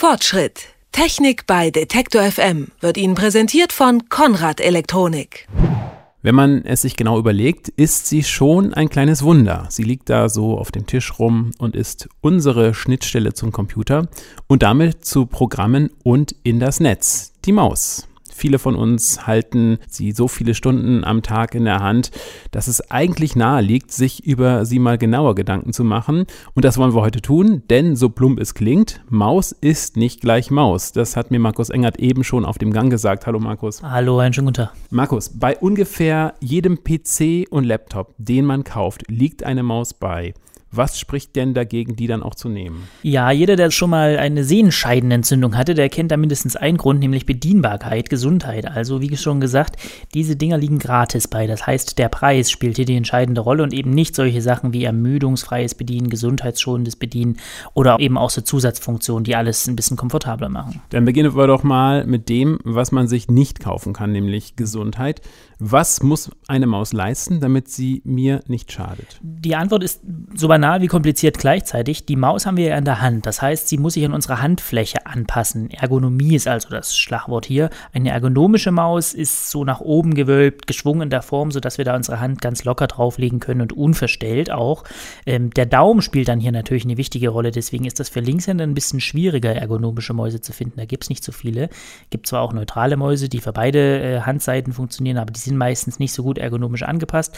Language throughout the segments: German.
Fortschritt. Technik bei Detektor FM wird Ihnen präsentiert von Konrad Elektronik. Wenn man es sich genau überlegt, ist sie schon ein kleines Wunder. Sie liegt da so auf dem Tisch rum und ist unsere Schnittstelle zum Computer und damit zu Programmen und in das Netz, die Maus. Viele von uns halten sie so viele Stunden am Tag in der Hand, dass es eigentlich nahe liegt, sich über sie mal genauer Gedanken zu machen. Und das wollen wir heute tun, denn so plump es klingt, Maus ist nicht gleich Maus. Das hat mir Markus Engert eben schon auf dem Gang gesagt. Hallo Markus. Hallo, einen schönen guten Tag. Markus, bei ungefähr jedem PC und Laptop, den man kauft, liegt eine Maus bei. Was spricht denn dagegen, die dann auch zu nehmen? Ja, jeder, der schon mal eine Sehenscheidenentzündung hatte, der kennt da mindestens einen Grund, nämlich Bedienbarkeit, Gesundheit. Also, wie schon gesagt, diese Dinger liegen gratis bei. Das heißt, der Preis spielt hier die entscheidende Rolle und eben nicht solche Sachen wie ermüdungsfreies Bedienen, gesundheitsschonendes Bedienen oder eben auch so Zusatzfunktionen, die alles ein bisschen komfortabler machen. Dann beginnen wir doch mal mit dem, was man sich nicht kaufen kann, nämlich Gesundheit. Was muss eine Maus leisten, damit sie mir nicht schadet? Die Antwort ist so banal wie kompliziert gleichzeitig. Die Maus haben wir ja in der Hand. Das heißt, sie muss sich an unsere Handfläche anpassen. Ergonomie ist also das Schlagwort hier. Eine ergonomische Maus ist so nach oben gewölbt, geschwungen in der Form, sodass wir da unsere Hand ganz locker drauflegen können und unverstellt auch. Ähm, der Daumen spielt dann hier natürlich eine wichtige Rolle. Deswegen ist das für Linkshänder ein bisschen schwieriger, ergonomische Mäuse zu finden. Da gibt es nicht so viele. Gibt zwar auch neutrale Mäuse, die für beide äh, Handseiten funktionieren, aber die sind meistens nicht so gut ergonomisch angepasst.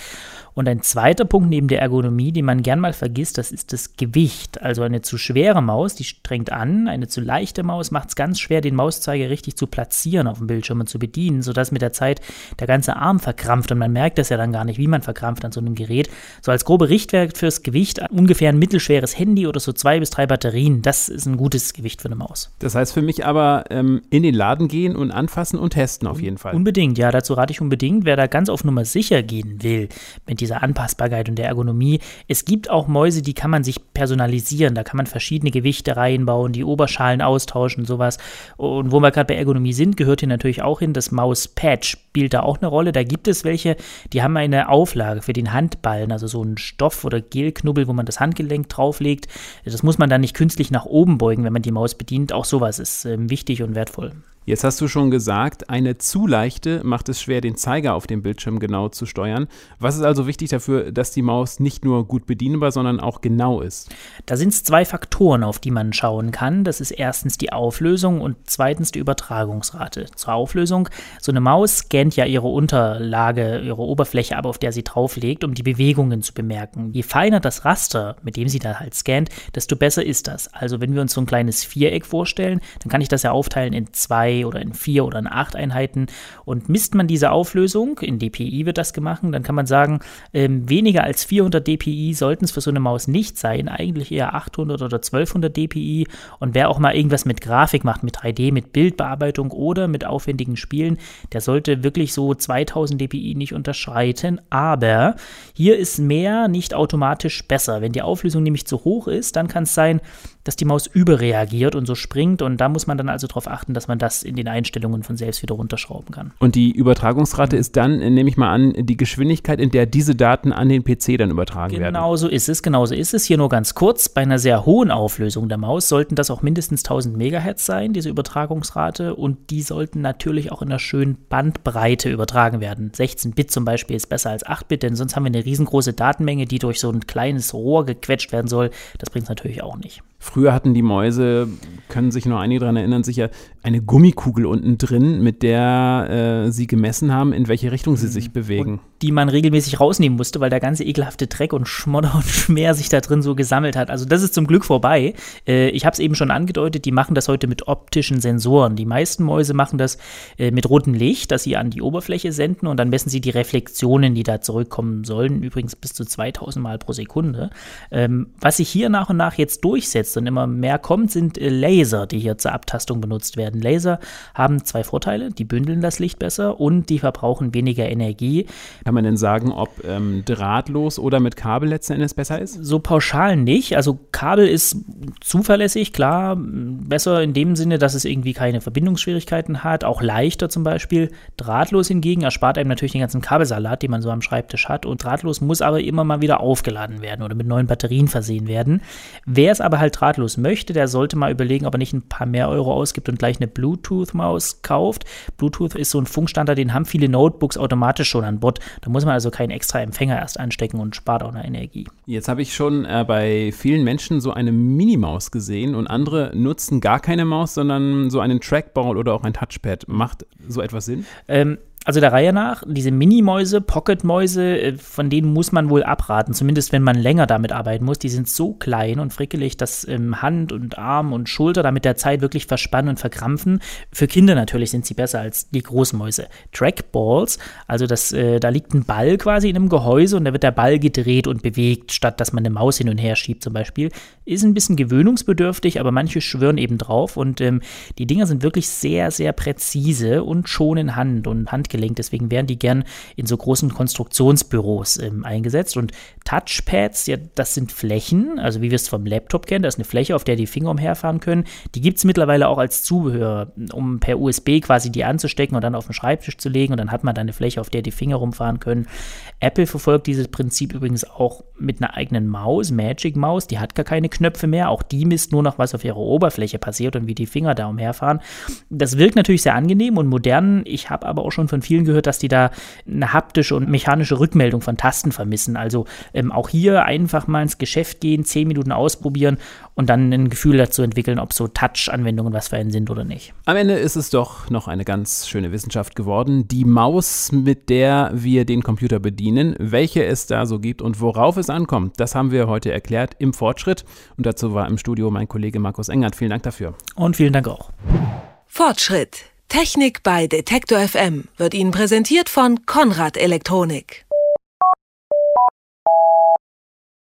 Und ein zweiter Punkt neben der Ergonomie, den man gern mal vergisst, das ist das Gewicht. Also eine zu schwere Maus, die strengt an, eine zu leichte Maus macht es ganz schwer, den Mauszeiger richtig zu platzieren auf dem Bildschirm und zu bedienen, sodass mit der Zeit der ganze Arm verkrampft und man merkt das ja dann gar nicht, wie man verkrampft an so einem Gerät. So als grobe Richtwert fürs Gewicht ungefähr ein mittelschweres Handy oder so zwei bis drei Batterien, das ist ein gutes Gewicht für eine Maus. Das heißt für mich aber ähm, in den Laden gehen und anfassen und testen auf jeden Fall. Unbedingt, ja, dazu rate ich unbedingt wer da ganz auf Nummer sicher gehen will mit dieser Anpassbarkeit und der Ergonomie, es gibt auch Mäuse, die kann man sich personalisieren. Da kann man verschiedene Gewichte reinbauen, die Oberschalen austauschen, sowas. Und wo wir gerade bei Ergonomie sind, gehört hier natürlich auch hin, das Mauspad spielt da auch eine Rolle. Da gibt es welche, die haben eine Auflage für den Handballen, also so ein Stoff- oder Gelknubbel, wo man das Handgelenk drauflegt. Das muss man dann nicht künstlich nach oben beugen, wenn man die Maus bedient. Auch sowas ist äh, wichtig und wertvoll. Jetzt hast du schon gesagt, eine zu leichte macht es schwer, den Zeiger auf dem Bildschirm genau zu steuern. Was ist also wichtig dafür, dass die Maus nicht nur gut bedienbar, sondern auch genau ist? Da sind es zwei Faktoren, auf die man schauen kann. Das ist erstens die Auflösung und zweitens die Übertragungsrate. Zur Auflösung, so eine Maus scannt ja ihre Unterlage, ihre Oberfläche ab, auf der sie drauflegt, um die Bewegungen zu bemerken. Je feiner das Raster, mit dem sie da halt scannt, desto besser ist das. Also wenn wir uns so ein kleines Viereck vorstellen, dann kann ich das ja aufteilen in zwei oder in vier oder in acht Einheiten. Und misst man diese Auflösung, in dpi wird das gemacht, dann kann man sagen, ähm, weniger als 400 dpi sollten es für so eine Maus nicht sein, eigentlich eher 800 oder 1200 dpi. Und wer auch mal irgendwas mit Grafik macht, mit 3D, mit Bildbearbeitung oder mit aufwendigen Spielen, der sollte wirklich so 2000 dpi nicht unterschreiten. Aber hier ist mehr nicht automatisch besser. Wenn die Auflösung nämlich zu hoch ist, dann kann es sein, dass die Maus überreagiert und so springt. Und da muss man dann also darauf achten, dass man das in den Einstellungen von selbst wieder runterschrauben kann. Und die Übertragungsrate ist dann, nehme ich mal an, die Geschwindigkeit, in der diese Daten an den PC dann übertragen genau werden. Genau so ist es, genau so ist es. Hier nur ganz kurz. Bei einer sehr hohen Auflösung der Maus sollten das auch mindestens 1000 Megahertz sein, diese Übertragungsrate. Und die sollten natürlich auch in einer schönen Bandbreite übertragen werden. 16 Bit zum Beispiel ist besser als 8 Bit, denn sonst haben wir eine riesengroße Datenmenge, die durch so ein kleines Rohr gequetscht werden soll. Das bringt es natürlich auch nicht. Früher hatten die Mäuse, können sich noch einige daran erinnern, sicher eine Gummikugel unten drin, mit der äh, sie gemessen haben, in welche Richtung sie sich mhm. bewegen. Und die man regelmäßig rausnehmen musste, weil der ganze ekelhafte Dreck und Schmodder und Schmer sich da drin so gesammelt hat. Also das ist zum Glück vorbei. Äh, ich habe es eben schon angedeutet, die machen das heute mit optischen Sensoren. Die meisten Mäuse machen das äh, mit rotem Licht, das sie an die Oberfläche senden und dann messen sie die Reflexionen, die da zurückkommen sollen. Übrigens bis zu 2000 Mal pro Sekunde. Ähm, was sich hier nach und nach jetzt durchsetzt, wächst und immer mehr kommt, sind äh, Laser, die hier zur Abtastung benutzt werden. Laser haben zwei Vorteile, die bündeln das Licht besser und die verbrauchen weniger Energie. Kann man denn sagen, ob ähm, drahtlos oder mit Kabel letzten Endes besser ist? So pauschal nicht. Also Kabel ist zuverlässig, klar, besser in dem Sinne, dass es irgendwie keine Verbindungsschwierigkeiten hat, auch leichter zum Beispiel. Drahtlos hingegen erspart einem natürlich den ganzen Kabelsalat, den man so am Schreibtisch hat. Und drahtlos muss aber immer mal wieder aufgeladen werden oder mit neuen Batterien versehen werden. Wer es aber halt drahtlos möchte, der sollte mal überlegen, ob er nicht ein paar mehr Euro ausgibt und gleich eine Bluetooth-Maus kauft. Bluetooth ist so ein Funkstandard, den haben viele Notebooks automatisch schon an Bord. Da muss man also keinen extra Empfänger erst anstecken und spart auch eine Energie. Jetzt habe ich schon äh, bei vielen Menschen so eine Minimaus gesehen und andere nutzen gar keine Maus, sondern so einen Trackball oder auch ein Touchpad. Macht so etwas Sinn? Ähm, also der Reihe nach, diese Mini-Mäuse, Pocket-Mäuse, äh, von denen muss man wohl abraten, zumindest wenn man länger damit arbeiten muss. Die sind so klein und frickelig, dass ähm, Hand und Arm und Schulter da mit der Zeit wirklich verspannen und verkrampfen. Für Kinder natürlich sind sie besser als die großen Mäuse. Trackballs, also das, äh, da liegt ein Ball quasi in einem Gehäuse und da wird der Ball gedreht und bewegt, statt dass man eine Maus hin und her schiebt zum Beispiel. Ist ein bisschen gewöhnungsbedürftig, aber manche schwören eben drauf und ähm, die Dinger sind wirklich sehr, sehr präzise und schon in Hand und Hand gelenkt. Deswegen werden die gern in so großen Konstruktionsbüros ähm, eingesetzt. Und Touchpads, ja, das sind Flächen, also wie wir es vom Laptop kennen, das ist eine Fläche, auf der die Finger umherfahren können. Die gibt es mittlerweile auch als Zubehör, um per USB quasi die anzustecken und dann auf den Schreibtisch zu legen. Und dann hat man da eine Fläche, auf der die Finger rumfahren können. Apple verfolgt dieses Prinzip übrigens auch mit einer eigenen Maus, Magic Maus. Die hat gar keine Knöpfe mehr. Auch die misst nur noch, was auf ihrer Oberfläche passiert und wie die Finger da umherfahren. Das wirkt natürlich sehr angenehm und modern. Ich habe aber auch schon von vielen gehört, dass die da eine haptische und mechanische Rückmeldung von Tasten vermissen. Also ähm, auch hier einfach mal ins Geschäft gehen, zehn Minuten ausprobieren und dann ein Gefühl dazu entwickeln, ob so Touch-Anwendungen was für einen sind oder nicht. Am Ende ist es doch noch eine ganz schöne Wissenschaft geworden. Die Maus, mit der wir den Computer bedienen, welche es da so gibt und worauf es ankommt, das haben wir heute erklärt im Fortschritt. Und dazu war im Studio mein Kollege Markus Engert. Vielen Dank dafür. Und vielen Dank auch. Fortschritt. Technik bei Detektor FM wird Ihnen präsentiert von Konrad Elektronik.